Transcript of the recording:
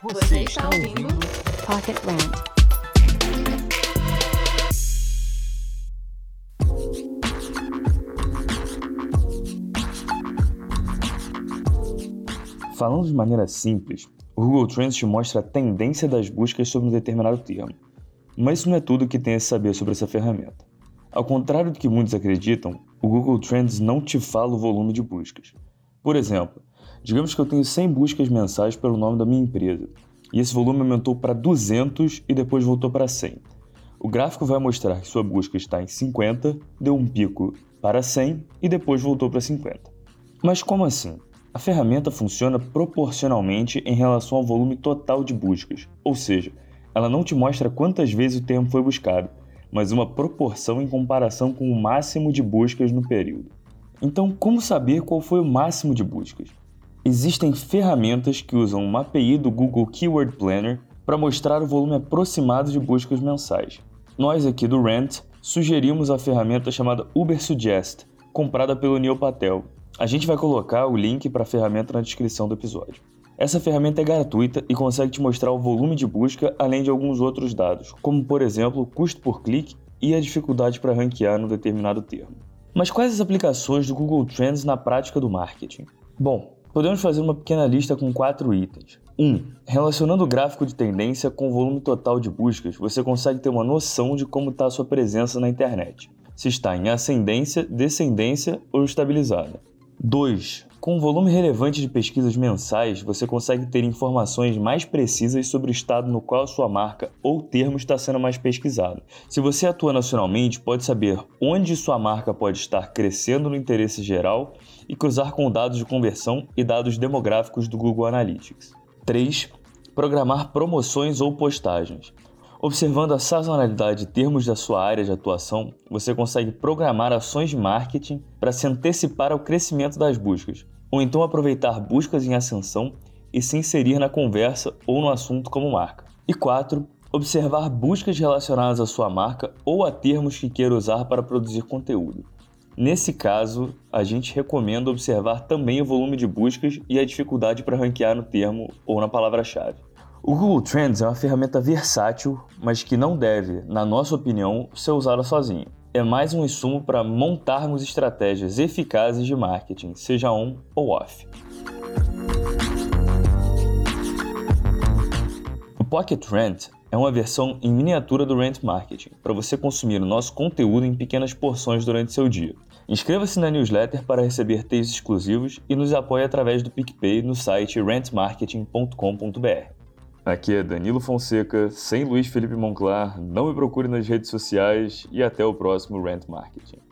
Você está ouvindo Pocket Rant. Falando de maneira simples, o Google Trends te mostra a tendência das buscas sobre um determinado termo. Mas isso não é tudo que tem a saber sobre essa ferramenta. Ao contrário do que muitos acreditam, o Google Trends não te fala o volume de buscas. Por exemplo, digamos que eu tenho 100 buscas mensais pelo nome da minha empresa, e esse volume aumentou para 200 e depois voltou para 100. O gráfico vai mostrar que sua busca está em 50, deu um pico para 100 e depois voltou para 50. Mas como assim? A ferramenta funciona proporcionalmente em relação ao volume total de buscas, ou seja, ela não te mostra quantas vezes o termo foi buscado, mas uma proporção em comparação com o máximo de buscas no período. Então, como saber qual foi o máximo de buscas? Existem ferramentas que usam uma API do Google Keyword Planner para mostrar o volume aproximado de buscas mensais. Nós aqui do Rant sugerimos a ferramenta chamada Ubersuggest, comprada pelo Neil Patel. A gente vai colocar o link para a ferramenta na descrição do episódio. Essa ferramenta é gratuita e consegue te mostrar o volume de busca além de alguns outros dados, como por exemplo o custo por clique e a dificuldade para ranquear no determinado termo. Mas quais as aplicações do Google Trends na prática do marketing? Bom, podemos fazer uma pequena lista com quatro itens. 1. Um, relacionando o gráfico de tendência com o volume total de buscas, você consegue ter uma noção de como está a sua presença na internet. Se está em ascendência, descendência ou estabilizada. 2. Com um volume relevante de pesquisas mensais, você consegue ter informações mais precisas sobre o estado no qual sua marca ou termo está sendo mais pesquisado. Se você atua nacionalmente, pode saber onde sua marca pode estar crescendo no interesse geral e cruzar com dados de conversão e dados demográficos do Google Analytics. 3. Programar promoções ou postagens. Observando a sazonalidade de termos da sua área de atuação, você consegue programar ações de marketing para se antecipar ao crescimento das buscas, ou então aproveitar buscas em ascensão e se inserir na conversa ou no assunto como marca. E 4. Observar buscas relacionadas à sua marca ou a termos que queira usar para produzir conteúdo. Nesse caso, a gente recomenda observar também o volume de buscas e a dificuldade para ranquear no termo ou na palavra-chave. O Google Trends é uma ferramenta versátil, mas que não deve, na nossa opinião, ser usada sozinha. É mais um insumo para montarmos estratégias eficazes de marketing, seja on ou off. O Pocket Rant é uma versão em miniatura do Rant Marketing, para você consumir o nosso conteúdo em pequenas porções durante seu dia. Inscreva-se na newsletter para receber textos exclusivos e nos apoie através do PicPay no site rantmarketing.com.br. Aqui é Danilo Fonseca, sem Luiz Felipe Monclar. Não me procure nas redes sociais e até o próximo Rant Marketing.